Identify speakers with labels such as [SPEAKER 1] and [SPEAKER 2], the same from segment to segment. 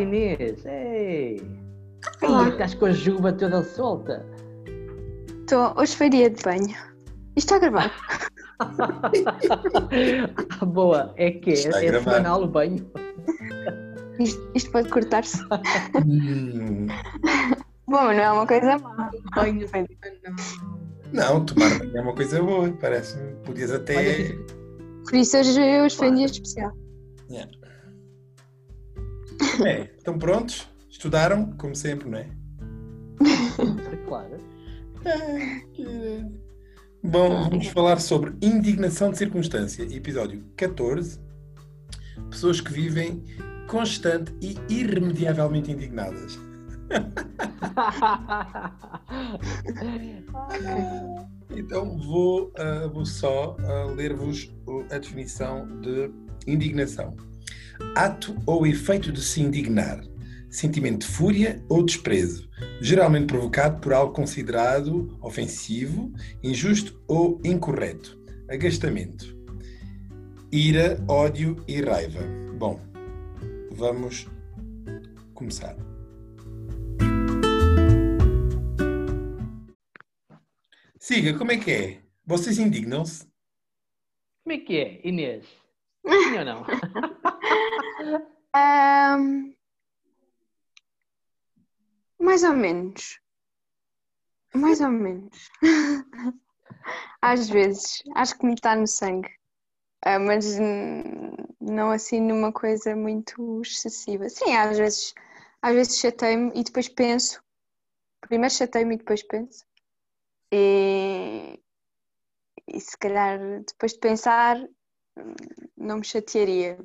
[SPEAKER 1] Inês! Ei!
[SPEAKER 2] Olá.
[SPEAKER 1] Estás com a juba toda solta.
[SPEAKER 2] Estou, hoje foi dia de banho. Isto está a gravar.
[SPEAKER 1] Ah, Boa, é que é,
[SPEAKER 3] Está
[SPEAKER 1] é semanal o banho.
[SPEAKER 2] Isto, isto pode cortar-se.
[SPEAKER 3] Hum,
[SPEAKER 2] Bom, não é uma coisa má.
[SPEAKER 1] Banho
[SPEAKER 3] não, tomar banho é uma coisa boa, parece-me. Podias até.
[SPEAKER 1] Olha,
[SPEAKER 2] Por isso hoje hoje foi um dia especial.
[SPEAKER 3] Yeah. É, estão prontos? Estudaram, como sempre, não é?
[SPEAKER 1] claro.
[SPEAKER 3] Bom, vamos falar sobre indignação de circunstância, episódio 14. Pessoas que vivem constante e irremediavelmente indignadas. Então vou, ah, vou só ah, ler-vos a definição de indignação. Ato ou efeito de se indignar. Sentimento de fúria ou desprezo, geralmente provocado por algo considerado ofensivo, injusto ou incorreto. Agastamento. Ira, ódio e raiva. Bom, vamos começar. Siga, como é que é? Vocês indignam-se?
[SPEAKER 1] Como é que é, Inês? Sim ou não?
[SPEAKER 2] Ahm, mais ou menos. Mais ou menos. Às vezes. Acho que me está no sangue. Ah, mas não assim numa coisa muito excessiva. Sim, às vezes, às vezes chatei-me e depois penso. Primeiro chatei-me e depois penso. E, e se calhar depois de pensar hum, não me chatearia.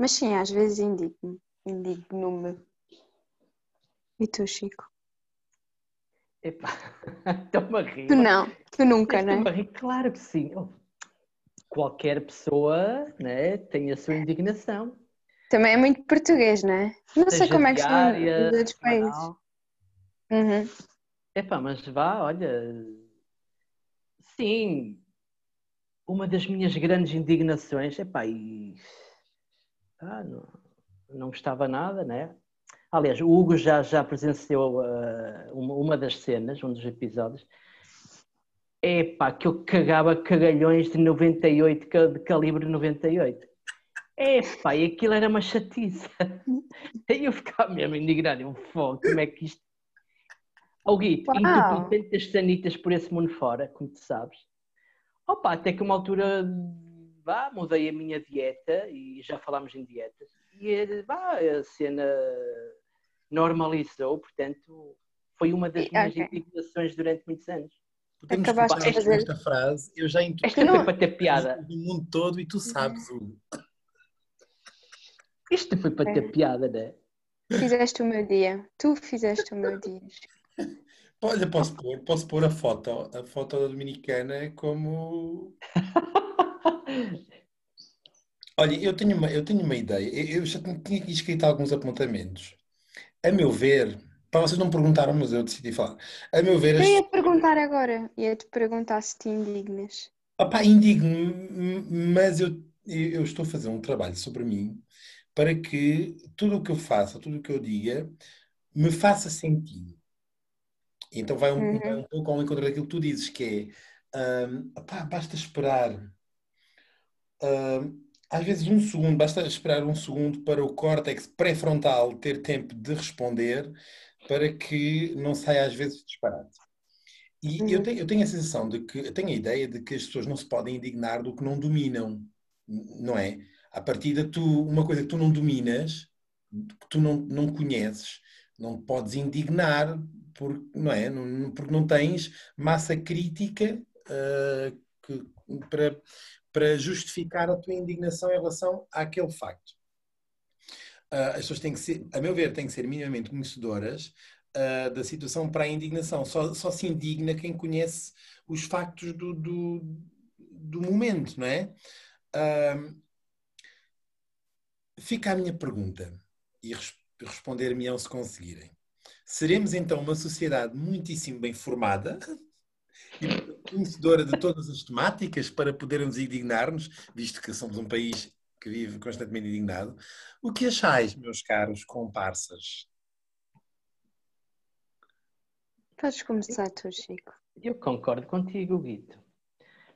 [SPEAKER 2] Mas sim, às vezes indigno. Indigno-me. E tu, Chico?
[SPEAKER 1] Epá, estou-me a rir.
[SPEAKER 2] Tu não, tu nunca, não é?
[SPEAKER 1] claro que sim. Oh, Qualquer pessoa né, tem a sua indignação.
[SPEAKER 2] Também é muito português, não é? Não sei
[SPEAKER 1] Seja
[SPEAKER 2] como é que são nos outros países. Uhum.
[SPEAKER 1] Epá, mas vá, olha. Sim, uma das minhas grandes indignações, epá, e. Ah, não, não gostava nada, né? Aliás, o Hugo já, já presenciou ah, uma, uma das cenas, um dos episódios. Epá, que eu cagava cagalhões de 98, ca- de calibre 98. Epá, e aquilo era uma chatice. Aí eu ficava mesmo indignado, um fogo, como é que isto Ó Guito,
[SPEAKER 2] Uau.
[SPEAKER 1] entupi tantas sanitas por esse mundo fora, como tu sabes. Opa, até que uma altura, vá, mudei a minha dieta e já falámos em dietas. E vá, a cena normalizou, portanto, foi uma das minhas
[SPEAKER 2] Ok.
[SPEAKER 1] indignações durante muitos anos.
[SPEAKER 3] Podemos
[SPEAKER 2] Acabaste de fazer-
[SPEAKER 3] esta frase. Eu já
[SPEAKER 1] Esta foi para ter piada.
[SPEAKER 3] do mundo todo e tu sabes, Hugo.
[SPEAKER 1] Isto foi para ter piada, né?
[SPEAKER 2] Fizeste o meu dia. Tu fizeste o meu dia.
[SPEAKER 3] Olha, posso pôr, posso pôr a foto, a foto da Dominicana como. Olha, eu tenho uma, eu tenho uma ideia. Eu já tinha aqui escrito alguns apontamentos. A meu ver, para vocês não perguntaram, mas eu decidi falar. A meu ver,
[SPEAKER 2] Eu ia te perguntar agora. Ia-te perguntar se te indignas.
[SPEAKER 3] Opá, indigno, mas eu, eu estou a fazer um trabalho sobre mim para que tudo o que eu faça, tudo o que eu diga, me faça sentido. Então vai um,
[SPEAKER 2] Uhum.
[SPEAKER 3] vai um pouco ao encontro daquilo que tu dizes, que é, hum, opá, basta esperar. Às vezes um segundo, basta esperar um segundo para o córtex pré-frontal ter tempo de responder para que não saia às vezes disparate. E eu
[SPEAKER 2] Uhum.
[SPEAKER 3] tenho, eu tenho a sensação de que, eu tenho a ideia de que as pessoas não se podem indignar do que não dominam, não é? A partir de tu, uma coisa que tu não dominas, que tu não, não conheces, não podes indignar por, não é? Não- porque não tens massa crítica ah, que- para, para justificar a tua indignação em relação àquele facto. Ah, as pessoas têm que ser, a meu ver, têm que ser minimamente conhecedoras ah, da situação para a indignação. Só, só se indigna quem conhece os factos do, do, do momento, não é? Ah, fica a minha pergunta e res- responder-me-ão se conseguirem. Seremos então uma sociedade muitíssimo bem formada e conhecedora de todas as temáticas para podermos indignar-nos, visto que somos um país que vive constantemente indignado. O que achais, meus caros comparsas?
[SPEAKER 2] Podes começar tu, Chico.
[SPEAKER 1] Eu concordo contigo, Guito.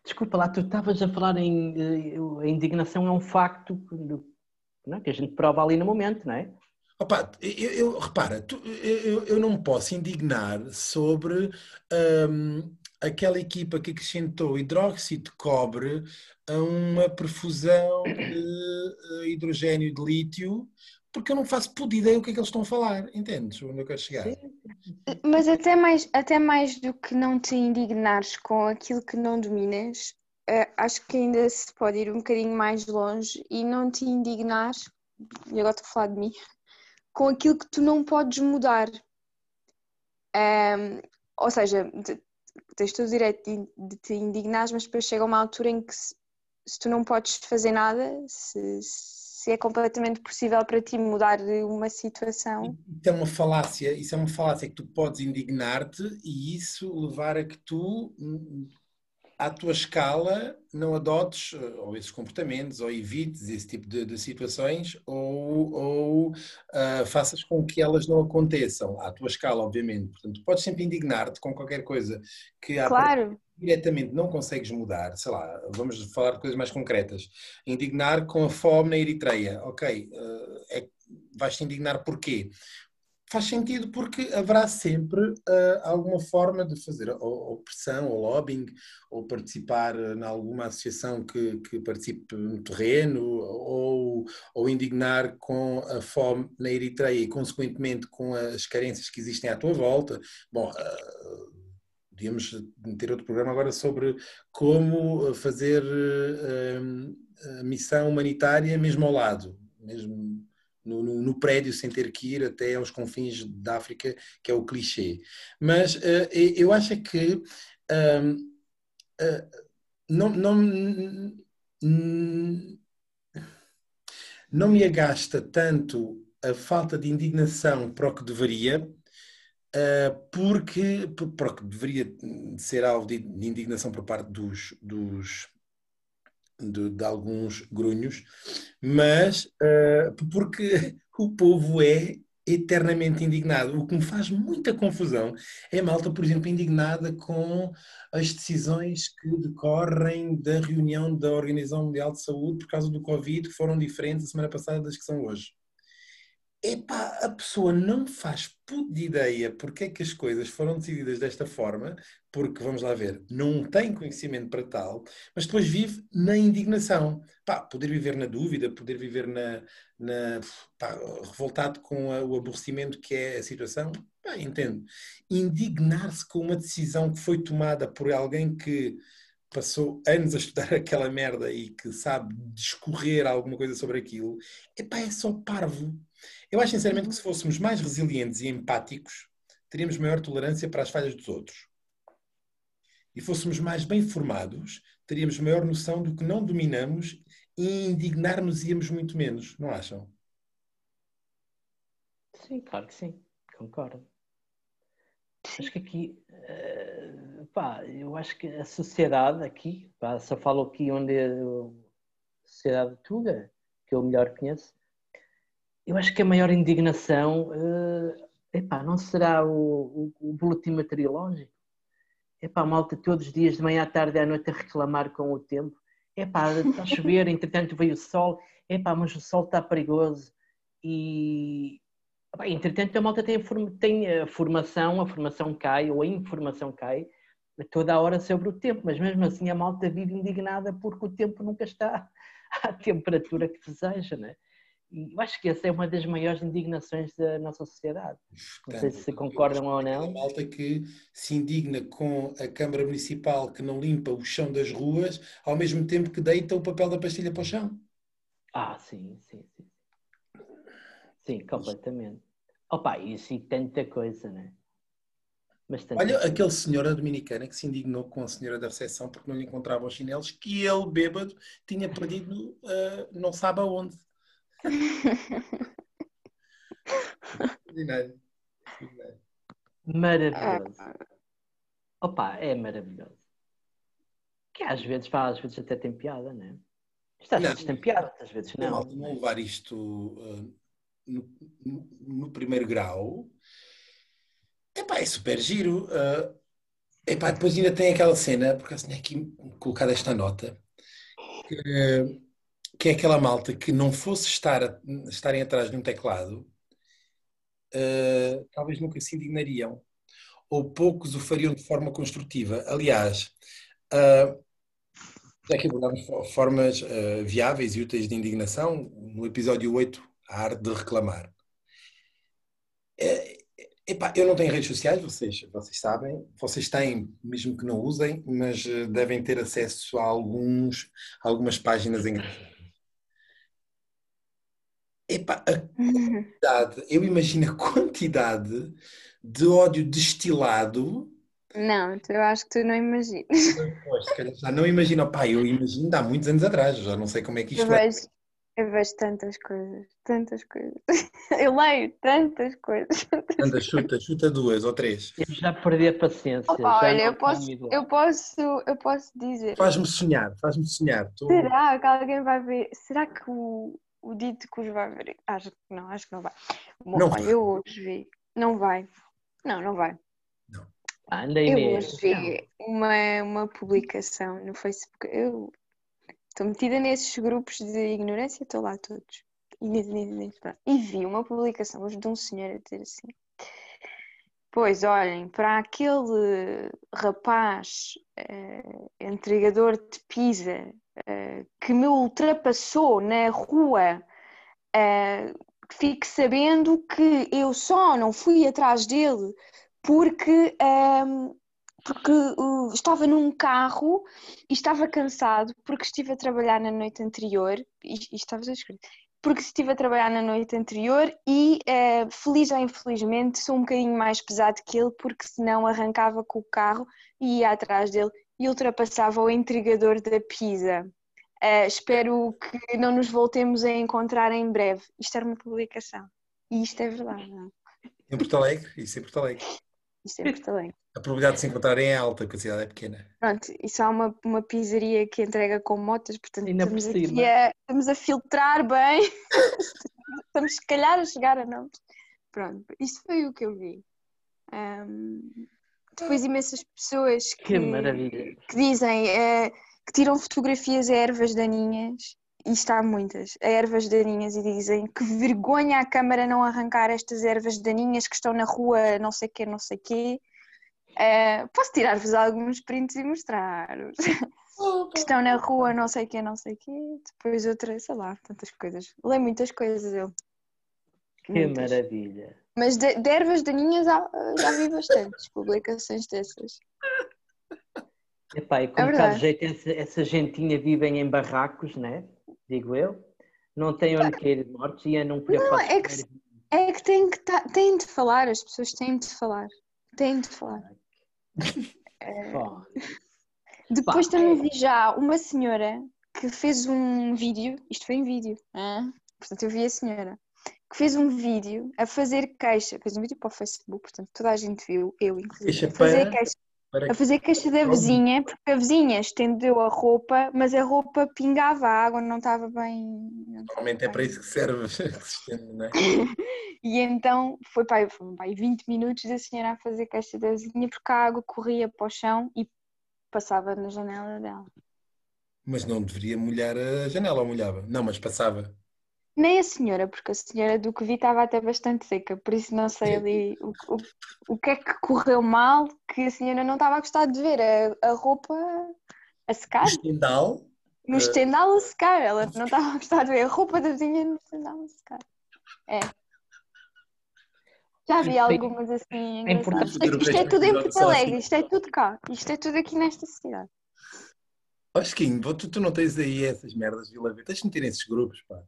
[SPEAKER 1] Desculpa lá, tu estavas a falar em eh, a indignação é um facto que, é? que a gente prova ali no momento, não é?
[SPEAKER 3] Opa, eu, eu repara, tu, eu, eu não posso indignar sobre um, aquela equipa que acrescentou hidróxido de cobre a uma perfusão de eh, hidrogênio de lítio, porque eu não faço puta ideia o que é que eles estão a falar, entendes onde eu quero chegar?
[SPEAKER 2] Mas até mais, até mais do que não te indignares com aquilo que não dominas, uh, acho que ainda se pode ir um bocadinho mais longe e não te indignares, e agora estou a falar de mim, com aquilo que tu não podes mudar. Um, ou seja, tens todo o direito de, de te indignar, mas depois chega uma altura em que se, se tu não podes fazer nada, se, se, é completamente possível para ti mudar uma situação.
[SPEAKER 3] É uma falácia, isso é uma falácia que tu podes indignar-te e isso levar a que tu à tua escala não adotes eh, ou esses comportamentos ou evites esse tipo de, de situações ou, ou uh, faças com que elas não aconteçam à tua escala, obviamente. Portanto, podes sempre indignar-te com qualquer coisa que
[SPEAKER 2] claro.
[SPEAKER 3] diretamente não consegues mudar. Sei lá, vamos falar de coisas mais concretas. Indignar com a fome na Eritreia. Ok, uh, é, vais-te indignar porquê? Faz sentido porque haverá sempre uh, alguma forma de fazer ou, ou, pressão, ou lobbying, ou participar em alguma associação que, que participe no terreno, ou, ou indignar com a fome na Eritreia e, consequentemente, com as carências que existem à tua volta. Bom, uh, podíamos ter outro programa agora sobre como fazer uh, missão humanitária mesmo ao lado, mesmo no, no, no, prédio sem ter que ir até aos confins da África, que é o clichê. Mas uh, eu acho que uh, uh, não, não, não me agasta tanto a falta de indignação para o que deveria, porque para o que deveria ser alvo de, de indignação por parte dos, dos de, de alguns grunhos, mas uh, porque o povo é eternamente indignado. O que me faz muita confusão é a malta, por exemplo, indignada com as decisões que decorrem da reunião da Organização Mundial de Saúde por causa do Covid, que foram diferentes a semana passada das que são hoje epá, a pessoa não faz puta de ideia porque é que as coisas foram decididas desta forma, porque, vamos lá ver, não tem conhecimento para tal, mas depois vive na indignação. Pá, poder viver na dúvida, poder viver na, na pá, revoltado com a, o aborrecimento que é a situação, pá, entendo. Indignar-se com uma decisão que foi tomada por alguém que passou anos a estudar aquela merda e que sabe discorrer alguma coisa sobre aquilo, epá, é só parvo. Eu acho sinceramente que se fôssemos mais resilientes e empáticos, teríamos maior tolerância para as falhas dos outros. E fôssemos mais bem formados, teríamos maior noção do que não dominamos e indignar-nos íamos muito menos, não acham?
[SPEAKER 1] Sim, claro que sim, concordo. Acho que aqui, uh, pá, eu acho que a sociedade aqui, pá, só falo aqui onde é a sociedade tuga, que eu melhor conheço, eu acho que a maior indignação uh, epá, não será o, o, o boletim meteorológico. Epá, malta todos os dias, de manhã à tarde e à noite, a reclamar com o tempo. Epá, está a chover, entretanto veio o sol. Epá, mas o sol está perigoso. E, epá, entretanto, a malta tem, tem a formação, a formação cai, ou a informação cai, toda a hora sobre o tempo. Mas mesmo assim, a malta vive indignada porque o tempo nunca está à temperatura que deseja, né? E eu acho que essa é uma das maiores indignações da nossa sociedade. Não sei se concordam ou não.
[SPEAKER 3] A malta que se indigna com a Câmara Municipal que não limpa o chão das ruas, ao mesmo tempo que deita o papel da pastilha para o chão.
[SPEAKER 1] Ah, sim, sim, sim. Sim, completamente. Opa, isso e tanta coisa, né?
[SPEAKER 3] Bastante Olha, aquele senhor dominicana que se indignou com a senhora da recepção porque não lhe encontrava os chinelos que ele, bêbado, tinha perdido uh, não sabe aonde.
[SPEAKER 1] Maravilhoso. Opa, é maravilhoso. Que às vezes, às vezes até tem piada, né? Isto às
[SPEAKER 3] Não.
[SPEAKER 1] vezes tem piada, outras vezes
[SPEAKER 3] Não,
[SPEAKER 1] não.
[SPEAKER 3] não levar isto uh, no, no- no primeiro grau. Epá, é super giro. Uh, epá, depois ainda tem aquela cena, por acaso tinha aqui colocado esta nota, que, que é aquela malta que não fosse estar estarem atrás de um teclado, uh, talvez nunca se indignariam. Ou poucos o fariam de forma construtiva. Aliás, uh, já que abordámos fo- formas eh, viáveis e úteis de indignação, no episódio 8, a arte de reclamar. Epá, eu não tenho redes sociais, vocês, vocês sabem, vocês têm, mesmo que não usem, mas devem ter acesso a alguns, algumas páginas engraçadas. Epá, a quantidade, eu imagino a quantidade de ódio destilado
[SPEAKER 2] Não, eu acho que tu não imaginas.
[SPEAKER 3] Pois, se calhar já não imagino, pá, eu imagino de há muitos anos atrás, já não sei como é que
[SPEAKER 2] Eu
[SPEAKER 3] isto é.
[SPEAKER 2] vejo, eu vejo tantas coisas, tantas coisas. Eu leio tantas coisas.
[SPEAKER 3] Anda, chuta, chuta duas ou três.
[SPEAKER 1] Eu já perdi a paciência.
[SPEAKER 2] Opa,
[SPEAKER 1] já
[SPEAKER 2] olha, eu posso, eu posso, eu posso dizer.
[SPEAKER 3] Faz-me sonhar, faz-me sonhar. Tô-
[SPEAKER 2] Será que alguém vai ver? Será que o, o dito que os vai ver? Acho que não, acho que não vai. Bom,
[SPEAKER 3] Não
[SPEAKER 2] olha,
[SPEAKER 3] vai.
[SPEAKER 2] eu hoje vi. Não vai. Não, não vai.
[SPEAKER 1] Ah, anda
[SPEAKER 2] Eu hoje vi uma, uma publicação no Facebook. Eu estou metida nesses grupos de ignorância, estou lá todos. E vi uma publicação hoje de um senhor a dizer assim: Pois olhem, para aquele rapaz eh, entregador de pizza eh, que me ultrapassou na rua, eh, fique sabendo que eu só não fui atrás dele porque, ehm, porque uh, estava num carro e estava cansado porque estive a trabalhar na noite anterior e, e estava escrito porque estive a trabalhar na noite anterior e eh, feliz ou infelizmente sou um bocadinho mais pesado que ele porque senão arrancava com o carro e ia atrás dele e ultrapassava o entregador da pizza. Eh, espero que não nos voltemos a encontrar em breve. Isto era uma publicação. E isto é verdade. não é?
[SPEAKER 3] Em Porto Alegre, isso em Porto Alegre.
[SPEAKER 2] Isto é Porto Alegre.
[SPEAKER 3] A probabilidade de se encontrarem é alta, porque a cidade é pequena.
[SPEAKER 2] Pronto, isso há uma, uma pizzaria que entrega com motas, portanto
[SPEAKER 1] Ainda por
[SPEAKER 2] estamos aqui
[SPEAKER 1] cima.
[SPEAKER 2] a, estamos a filtrar bem, estamos se calhar a chegar a nomes. Pronto, isto foi o que eu vi. Ahm, depois imensas pessoas que,
[SPEAKER 1] Que maravilha.
[SPEAKER 2] que dizem eh, que tiram fotografias a ervas daninhas, e está muitas, a ervas daninhas, e dizem que vergonha a Câmara não arrancar estas ervas daninhas que estão na rua não sei quê, não sei quê. Eh, posso tirar-vos alguns prints e mostrar-vos. que estão na rua não sei quê, não sei quê. Depois outra, sei lá, tantas coisas. Leio muitas coisas eu.
[SPEAKER 1] Que
[SPEAKER 2] Muitas.
[SPEAKER 1] maravilha.
[SPEAKER 2] Mas de, de ervas daninhas há- já vi bastantes publicações dessas.
[SPEAKER 1] Epá, e como
[SPEAKER 2] É verdade.
[SPEAKER 1] de jeito essa, essa gentinha vivem em barracos, né? Digo eu. Não têm onde cair mortos e andam por aí
[SPEAKER 2] Não,
[SPEAKER 1] fora
[SPEAKER 2] é que- É que têm, que tá- têm de falar, as pessoas têm de falar. Têm de falar.
[SPEAKER 1] Pá,
[SPEAKER 2] Depois
[SPEAKER 1] Pá,
[SPEAKER 2] também
[SPEAKER 1] é.
[SPEAKER 2] vi já uma senhora que fez um vídeo, isto foi em vídeo, ah, portanto eu vi a senhora, que fez um vídeo a fazer queixa, fez um vídeo para o Facebook, portanto toda a gente viu, eu inclusive,
[SPEAKER 3] Queixa
[SPEAKER 2] a fazer
[SPEAKER 3] para-
[SPEAKER 2] queixa,
[SPEAKER 3] Para
[SPEAKER 2] a fazer queixa da vizinha, porque a vizinha estendeu a roupa, mas a roupa pingava, a água não estava bem.
[SPEAKER 3] Normalmente é para isso que serve, que se estende, não é?
[SPEAKER 2] E então foi para foi para aí 20 minutos da senhora a fazer queixa da vizinha porque a água corria para o chão e passava na janela dela.
[SPEAKER 3] Mas não deveria molhar a janela, ou molhava? Não, mas passava.
[SPEAKER 2] Nem a senhora, porque a senhora do que vi estava até bastante seca, por isso não sei ali o, o, o que é que correu mal, que a senhora não estava a gostar de ver a, a roupa a secar,
[SPEAKER 3] O estendal,
[SPEAKER 2] no estendal a secar, ela não estava a gostar de ver a roupa da vizinha no estendal a secar. É. Já vi algumas assim
[SPEAKER 1] É
[SPEAKER 2] engraçadas.
[SPEAKER 3] o
[SPEAKER 2] Isto é tudo
[SPEAKER 3] do
[SPEAKER 2] em Porto. Alegre, isto é tudo cá, isto é tudo aqui nesta cidade.
[SPEAKER 3] Ó, Chiquinho, tu, tu não tens aí essas merdas de Vila Verde. Tens de meter nesses grupos, pá.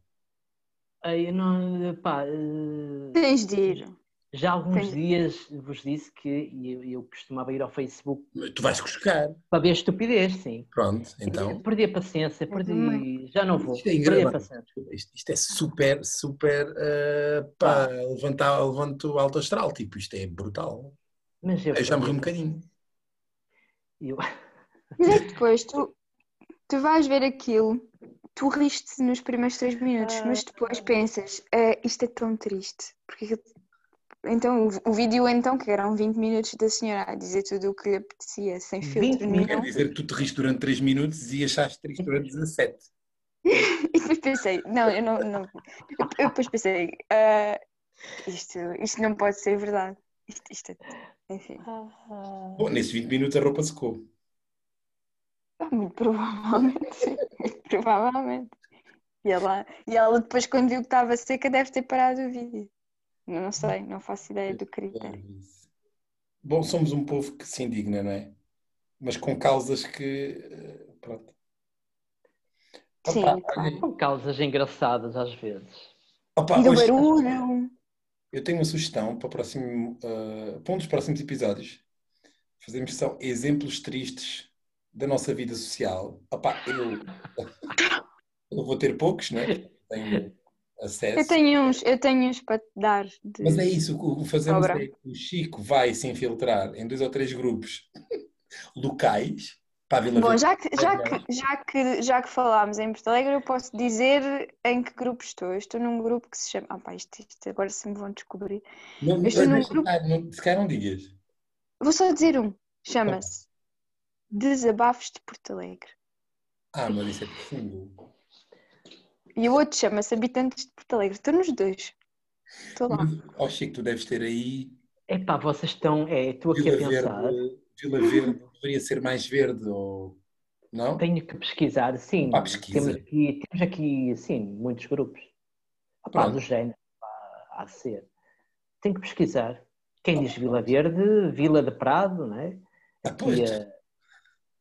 [SPEAKER 1] Aí eu não, pá, eh,
[SPEAKER 2] Tens de ir.
[SPEAKER 1] já há alguns
[SPEAKER 2] Tens-
[SPEAKER 1] dias vos disse que eu, eu costumava ir ao Facebook
[SPEAKER 3] Tu vais buscar.
[SPEAKER 1] para ver estupidez, sim.
[SPEAKER 3] Pronto, então.
[SPEAKER 1] Perdi a paciência, perdi, já não vou.
[SPEAKER 3] Isto é
[SPEAKER 1] Perdi a
[SPEAKER 3] engraçado.
[SPEAKER 1] paciência.
[SPEAKER 3] Isto, isto é super, super. Uh, pá, levantar, levanto o alto astral. Tipo, isto é brutal.
[SPEAKER 1] Mas eu,
[SPEAKER 3] Eu já morri um bocadinho.
[SPEAKER 1] eu-
[SPEAKER 2] Mas é que depois tu, tu vais ver aquilo tu riste nos primeiros três minutos,
[SPEAKER 1] Ah.
[SPEAKER 2] mas depois pensas, "Ah, isto é tão triste. Porque então o, o vídeo então, que eram 20 minutos da senhora a dizer tudo o que lhe apetecia, sem
[SPEAKER 1] 20
[SPEAKER 2] filtro
[SPEAKER 1] minutos?
[SPEAKER 3] Quer
[SPEAKER 2] nenhum.
[SPEAKER 3] dizer que tu te riste durante 3 minutos e achaste triste durante 17.
[SPEAKER 2] E depois pensei, não, eu não. não. Eu, eu depois pensei, "Ah, isto, isto não pode ser verdade. Isto, isto é. Enfim,
[SPEAKER 3] Bom, nesses 20 minutos a roupa secou.
[SPEAKER 2] Muito provavelmente sim. Muito provavelmente. E ela, e ela depois, quando viu que estava seca, deve ter parado o vídeo. Não sei, não faço ideia do critério.
[SPEAKER 3] Bom, somos um povo que se indigna, não é? Mas com causas que. eh, Pronto.
[SPEAKER 2] Sim,
[SPEAKER 3] Opa,
[SPEAKER 2] claro.
[SPEAKER 1] Com causas engraçadas às vezes.
[SPEAKER 3] opa,
[SPEAKER 2] E do
[SPEAKER 3] hoje-
[SPEAKER 2] barulho.
[SPEAKER 3] Eu tenho uma sugestão para, o próximo, uh, para um dos próximos episódios. Fazemos só exemplos tristes da nossa vida social. Opa, eu, eu vou ter poucos, não é? Tenho acesso.
[SPEAKER 2] Eu tenho uns, eu tenho uns para te dar. De...
[SPEAKER 3] Mas é isso, o que fazemos
[SPEAKER 2] Sobra.
[SPEAKER 3] é que o Chico vai se infiltrar em dois ou três grupos locais para a Vila
[SPEAKER 2] Bom, já que, já, que, já, que, já que falámos em Porto Alegre, eu posso dizer em que grupo estou. Eu estou num grupo que se chama. Ah, pá, isto, isto agora se me vão descobrir.
[SPEAKER 3] Não,
[SPEAKER 2] eu estou num grupo-
[SPEAKER 3] não, se calhar não digas.
[SPEAKER 2] Vou só dizer um. Chama-se Desabafos de Porto Alegre.
[SPEAKER 3] Ah, mas isso é profundo.
[SPEAKER 2] E o outro chama-se Habitantes de Porto Alegre. Estou nos dois. Estou lá.
[SPEAKER 3] Mas, ó Chico, tu deves ter aí
[SPEAKER 1] Epá, vocês estão. É, estou aqui a
[SPEAKER 3] Vila
[SPEAKER 1] pensar.
[SPEAKER 3] Verde, Vila Verde deveria ser mais verde, ou não?
[SPEAKER 1] Tenho que pesquisar, sim.
[SPEAKER 3] Pá, pesquisa.
[SPEAKER 1] Temos aqui, temos aqui, sim, muitos grupos. Opá, do género, há de ser. Tenho que pesquisar. Quem diz Vila Verde, Vila de Prado, não é?
[SPEAKER 3] Ah,
[SPEAKER 1] Aqui,
[SPEAKER 3] pois.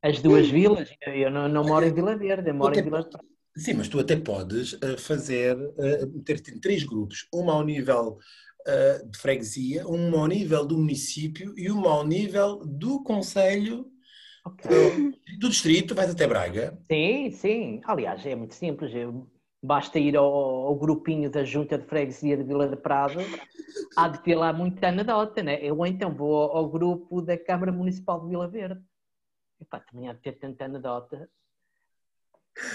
[SPEAKER 1] Eh, as duas vilas. Eu não, não moro em Vila Verde, eu moro em
[SPEAKER 3] Até
[SPEAKER 1] Vila de
[SPEAKER 3] pode-
[SPEAKER 1] Prado.
[SPEAKER 3] Sim, mas tu até podes uh, fazer, uh, meter-te em três grupos, uma ao nível uh, de freguesia, uma ao nível do município e uma ao nível do conselho,
[SPEAKER 1] Ok.
[SPEAKER 3] uh, do distrito, vais até Braga.
[SPEAKER 1] Sim, sim. Aliás, é muito simples. Basta ir ao, ao grupinho da Junta de Freguesia de Vila de Prado, há de ter lá muita anedota, né? Eu então vou ao grupo da Câmara Municipal de Vila Verde. Epá, também há de ter tanta anedota.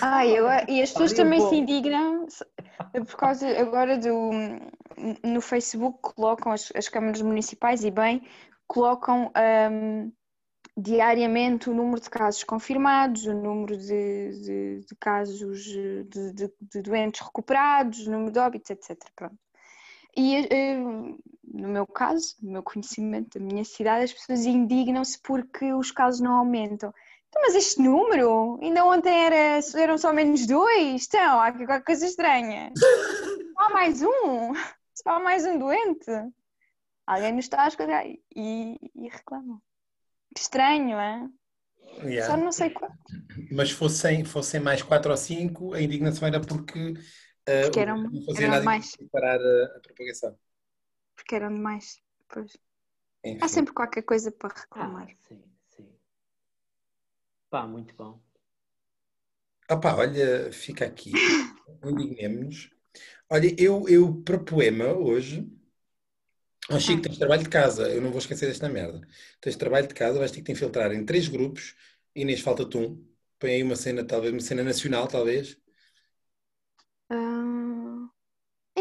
[SPEAKER 2] Ah, e, agora- e as pessoas
[SPEAKER 1] eu
[SPEAKER 2] também se indignam por causa agora do. No Facebook colocam as, as câmaras municipais e bem, colocam ahm, diariamente o número de casos confirmados, o número de, de- de casos de, de- doentes recuperados, o número de óbitos, etc. Pronto. E eh, no meu caso, no meu conhecimento da minha cidade, as pessoas indignam-se porque os casos não aumentam. Então, mas este número? Ainda ontem era, eram só menos dois? Então, há aqui qualquer coisa estranha. Só há mais um? Só há mais um doente? Alguém nos está a escolher e, e reclamam. Que estranho, é?
[SPEAKER 3] Yeah.
[SPEAKER 2] Só não sei qual.
[SPEAKER 3] Mas fossem, fossem mais quatro ou cinco, a indignação era porque, uh,
[SPEAKER 2] Porque eram-
[SPEAKER 3] não fazia
[SPEAKER 2] eram
[SPEAKER 3] nada
[SPEAKER 2] mais.
[SPEAKER 3] para parar a, a propagação.
[SPEAKER 2] Porque eram demais. Pois.
[SPEAKER 3] Enfim.
[SPEAKER 2] Há sempre qualquer coisa para
[SPEAKER 1] Ah,
[SPEAKER 2] reclamar.
[SPEAKER 1] sim, sim. Pá, muito bom.
[SPEAKER 3] Opa, olha, fica aqui. Indignemos-nos. Olha, eu, eu para poema hoje. Ó Chico,
[SPEAKER 2] Ah.
[SPEAKER 3] tens trabalho de casa. Eu não vou esquecer desta merda. Tens trabalho de casa, vais ter que te infiltrar em três grupos. Inês, falta-te um. Põe aí uma cena, talvez, uma cena nacional, talvez.
[SPEAKER 2] Ah,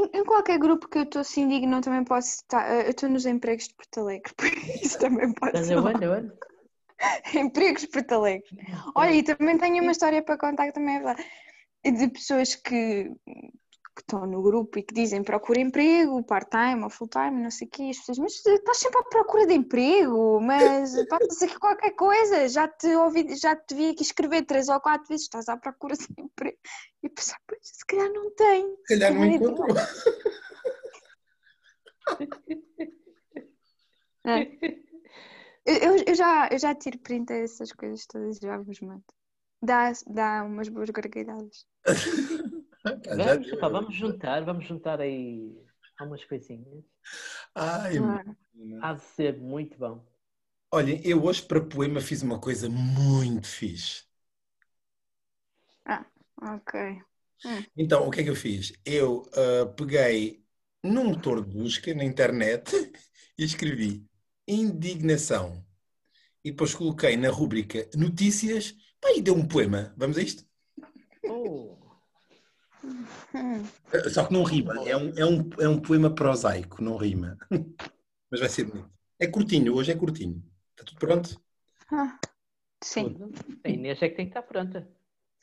[SPEAKER 2] em, em qualquer grupo que eu estou assim indigno, também posso estar. ah, Eu estou nos empregos de Porto Alegre, por isso também lá.
[SPEAKER 1] ando, eu ando.
[SPEAKER 2] Empregos de Porto Alegre. Olha, e também tenho uma história para contar que também é verdade. De pessoas que, que estão no grupo e que dizem procura emprego, part-time ou full-time, não sei o quê, as pessoas, mas estás sempre à procura de emprego, mas passa aqui qualquer coisa, já te ouvi, já te vi aqui escrever três ou quatro vezes, estás à procura de emprego. E eu pensava, pois, se calhar não tem.
[SPEAKER 3] Se calhar não
[SPEAKER 2] calhar é
[SPEAKER 3] encontrou.
[SPEAKER 2] Eu, eu- eu já, eu já tiro print a essas coisas todas e já vos mando. Dá, dá umas boas gargalhadas.
[SPEAKER 1] Vamos, pá, vamos juntar, vamos juntar aí algumas coisinhas.
[SPEAKER 3] Ai, menina.
[SPEAKER 1] Há de ser muito bom.
[SPEAKER 3] Olhem, eu hoje para poema fiz uma coisa muito fixe.
[SPEAKER 2] Ok.
[SPEAKER 3] Então, o que é que eu fiz? Eu ah, peguei num motor de busca na internet e escrevi indignação. E depois coloquei na rúbrica notícias pá, e deu um poema. Vamos a isto?
[SPEAKER 1] Oh,
[SPEAKER 2] Hum.
[SPEAKER 3] Só que não rima. É um, é um, é um poema prosaico, não rima. Mas vai ser bonito. É curtinho, hoje é curtinho. Está tudo pronto?
[SPEAKER 2] Ah, sim.
[SPEAKER 1] A Inês é que tem que estar pronta.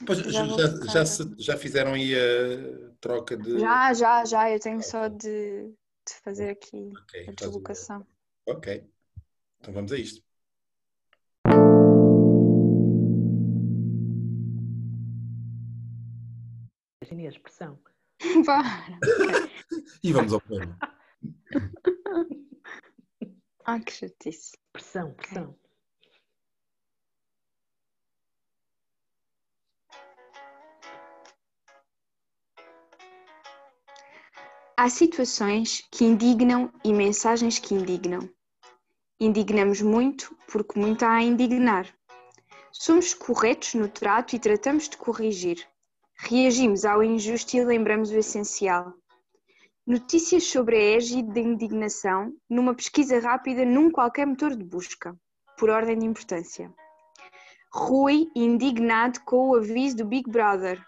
[SPEAKER 3] Pois,
[SPEAKER 2] Já
[SPEAKER 3] já, já, já fizeram aí a troca de.
[SPEAKER 2] Já, já, já. Eu tenho só de, de fazer aqui
[SPEAKER 3] Ok,
[SPEAKER 2] a deslocação.
[SPEAKER 3] Ok. Então vamos a isto. E vamos ao poema.
[SPEAKER 2] Ah, que chatice.
[SPEAKER 1] Pressão, pressão.
[SPEAKER 2] Há situações que indignam e mensagens que indignam. Indignamos muito porque muito há a indignar. Somos corretos no trato e tratamos de corrigir. Reagimos ao injusto e lembramos o essencial. Notícias sobre a égide da indignação numa pesquisa rápida num qualquer motor de busca, por ordem de importância. Rui indignado com o aviso do Big Brother.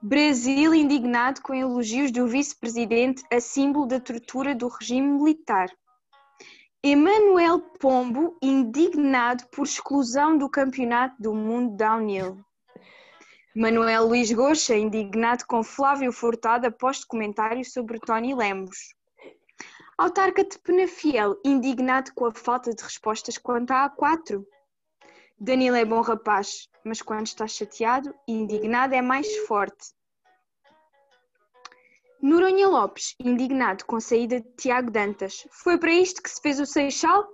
[SPEAKER 2] Brasil indignado com elogios do vice-presidente a símbolo da tortura do regime militar. Emanuel Pombo indignado por exclusão do campeonato do mundo downhill. Manuel Luís Goxa indignado com Flávio Furtado após comentário sobre Tony Lemos. Autarca de Penafiel indignado com a falta de respostas quanto à A4. Danilo é bom rapaz, mas quando está chateado indignado é mais forte. Noronha Lopes, indignado com a saída de Tiago Dantas. Foi para isto que se fez o Seixal?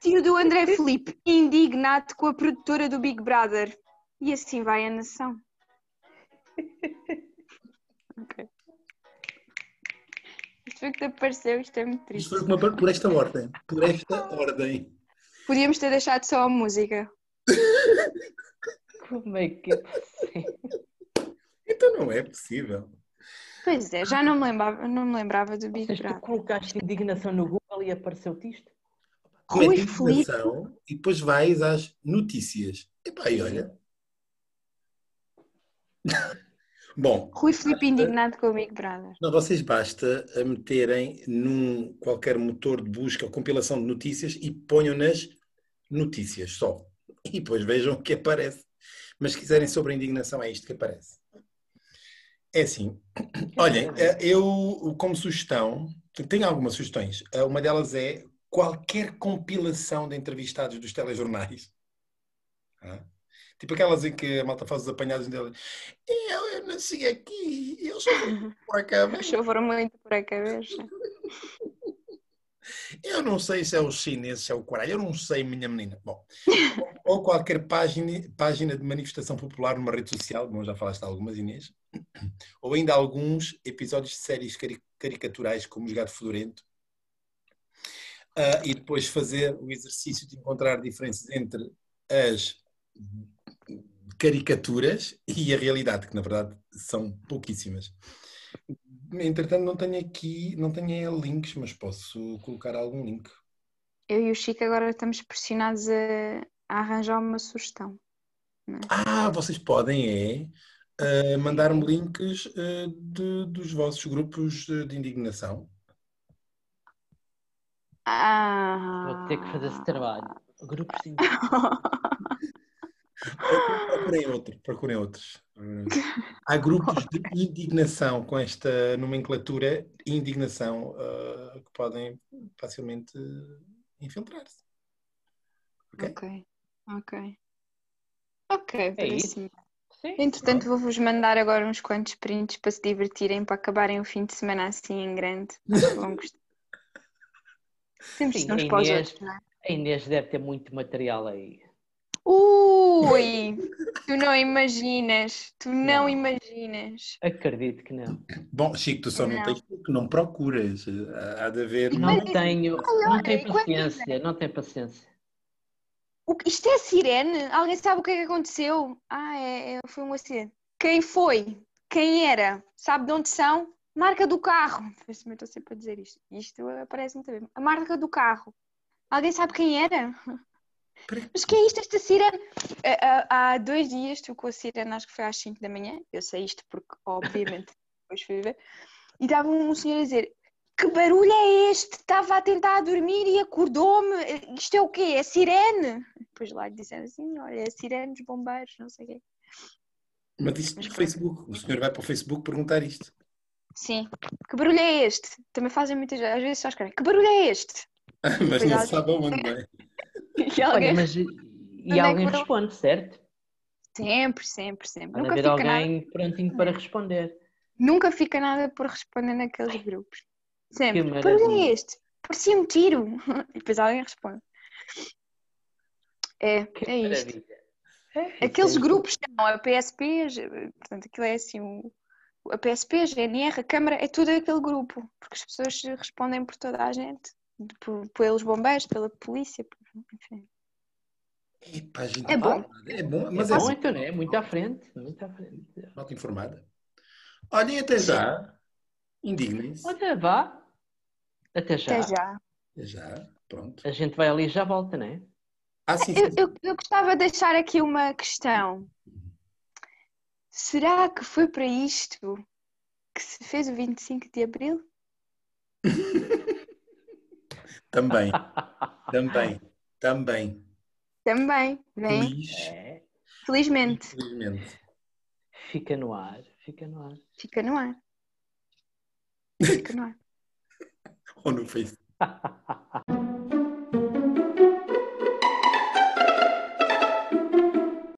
[SPEAKER 2] Tio do André Felipe, indignado com a produtora do Big Brother. E assim vai a nação. Ok. Isto foi o que te apareceu, isto é muito triste.
[SPEAKER 3] Isto foi uma- por esta ordem. Por esta ordem.
[SPEAKER 2] Podíamos ter deixado só a música.
[SPEAKER 1] Como é que é possível?
[SPEAKER 3] Então não é possível.
[SPEAKER 2] Pois é, já não me lembrava, não me lembrava do Big
[SPEAKER 1] Mas tu
[SPEAKER 2] Brother.
[SPEAKER 1] colocaste indignação no Google e apareceu-te isto?
[SPEAKER 2] Rui
[SPEAKER 3] Mete
[SPEAKER 2] Felipe.
[SPEAKER 3] indignação E depois vais às notícias. Epá, e olha. Bom,
[SPEAKER 2] Rui Felipe indignado com o Big Brother.
[SPEAKER 3] Não, vocês basta a meterem num qualquer motor de busca ou compilação de notícias e ponham nas notícias só. E depois vejam o que aparece. Mas se quiserem sobre a indignação, é isto que aparece. É assim, olhem, eh, eu como sugestão, tenho algumas sugestões. Eh, Uma delas é qualquer compilação de entrevistados dos telejornais. Ah, Tipo aquelas em que a malta faz os apanhados dela. Eu, eu nasci aqui, eu sou por a
[SPEAKER 2] Os
[SPEAKER 3] cabeça.
[SPEAKER 2] foram muito por a cabeça.
[SPEAKER 3] Eu não sei se é os chineses, se é o caralho, eu não sei, minha menina. Bom, ou qualquer página, página de manifestação popular numa rede social, como já falaste algumas, Inês, ou ainda alguns episódios de séries cari- caricaturais, como o Gato Fedorento, Ah, e depois fazer o exercício de encontrar diferenças entre as caricaturas e a realidade, que na verdade são pouquíssimas. Entretanto, não tenho aqui, não tenho links, mas posso colocar algum link.
[SPEAKER 2] Eu e o Chico agora estamos pressionados a, a arranjar uma sugestão.
[SPEAKER 3] Ah, vocês podem é uh, mandar-me links uh, de- dos vossos grupos de indignação.
[SPEAKER 2] Ah.
[SPEAKER 1] Vou ter que fazer esse trabalho. Grupos de
[SPEAKER 3] Procurem outro, procurem outros. Há grupos de indignação com esta nomenclatura indignação uh, que podem facilmente infiltrar-se. Ok?
[SPEAKER 2] Ok, ok. Ok,
[SPEAKER 1] É
[SPEAKER 2] parece-me.
[SPEAKER 1] Sim.
[SPEAKER 2] Entretanto, vou-vos mandar agora uns quantos prints para se divertirem, para acabarem o fim de semana assim em grande. Vão gostar. Temos
[SPEAKER 1] Sim,
[SPEAKER 2] uns
[SPEAKER 1] a Inês-
[SPEAKER 2] outros, não é?
[SPEAKER 1] A Inês deve ter muito material aí.
[SPEAKER 2] Ui! Tu não imaginas, tu não,
[SPEAKER 1] Não.
[SPEAKER 2] imaginas.
[SPEAKER 1] Acredito que não.
[SPEAKER 3] Bom, Chico, tu só não,
[SPEAKER 2] Não.
[SPEAKER 3] tens porque não procuras. Há de haver.
[SPEAKER 1] Não tenho, não
[SPEAKER 2] olha,
[SPEAKER 1] tenho
[SPEAKER 2] quando
[SPEAKER 1] paciência, não tenho paciência.
[SPEAKER 2] O isto é sirene? Alguém sabe o que é que aconteceu? Ah, é, é- foi um acidente. Quem foi? Quem era? Sabe de onde são? Marca do carro. Eu estou sempre a dizer isto. Isto aparece muito bem. A marca do carro. Alguém sabe quem era? Mas que é isto, esta sirene? Há- Há há dois dias tocou a sirene, acho que foi às 5 da manhã. Eu sei isto porque, obviamente, depois fui ver. E estava um senhor a dizer: Que barulho é este? Estava a tentar dormir e acordou-me. Isto é o quê? É sirene? Depois lá lhe disseram assim: Olha, é sirene dos bombeiros, não sei o quê.
[SPEAKER 3] Mas isto
[SPEAKER 2] Mas
[SPEAKER 3] no. Facebook. O senhor vai para o Facebook perguntar isto.
[SPEAKER 2] Sim. Que barulho é este? Também fazem muitas vezes, às vezes só escrevem: Que barulho é este?
[SPEAKER 3] Mas não sabe não é?
[SPEAKER 2] E alguém.
[SPEAKER 1] Olha, mas e,
[SPEAKER 2] é
[SPEAKER 1] alguém
[SPEAKER 2] foram?
[SPEAKER 1] responde, certo?
[SPEAKER 2] Sempre, sempre, sempre.
[SPEAKER 1] Vai
[SPEAKER 2] Nunca
[SPEAKER 1] haver
[SPEAKER 2] fica, nada,
[SPEAKER 1] alguém prontinho para responder.
[SPEAKER 2] nunca fica nada por responder naqueles grupos. Sempre. Barulho é
[SPEAKER 1] maravilha.
[SPEAKER 2] este? Parecia um tiro. E depois alguém responde. É,
[SPEAKER 1] Que
[SPEAKER 2] é isto.
[SPEAKER 1] maravilha. É,
[SPEAKER 2] Aqueles
[SPEAKER 1] é-
[SPEAKER 2] grupos chamam a PSP, portanto, aquilo é assim, o, a PSP, a GNR, a Câmara, é tudo aquele grupo, porque as pessoas respondem por toda a gente, por- pelos bombeiros, pela polícia, por- enfim.
[SPEAKER 3] Gente,
[SPEAKER 2] É bom.
[SPEAKER 3] É bom,
[SPEAKER 1] É
[SPEAKER 3] mas é,
[SPEAKER 1] bom, então, né? Muito à frente. Muito à frente.
[SPEAKER 3] malta informada. Olhem, até já. Indignem-se.
[SPEAKER 1] Olha, vá. Até já.
[SPEAKER 2] Até já.
[SPEAKER 3] Até já. Pronto.
[SPEAKER 1] A gente vai ali e já volta, né?
[SPEAKER 3] Ah, sim, sim.
[SPEAKER 2] Eu, eu, eu gostava de deixar aqui uma questão. Será que foi para isto que se fez o 25 de Abril?
[SPEAKER 3] Também. Também. Também.
[SPEAKER 2] Também, bem,
[SPEAKER 3] Feliz.
[SPEAKER 1] É.
[SPEAKER 2] felizmente.
[SPEAKER 3] Infelizmente.
[SPEAKER 1] Fica no ar. Fica no ar.
[SPEAKER 2] Fica no ar. Fica no ar.
[SPEAKER 3] Ou no Facebook.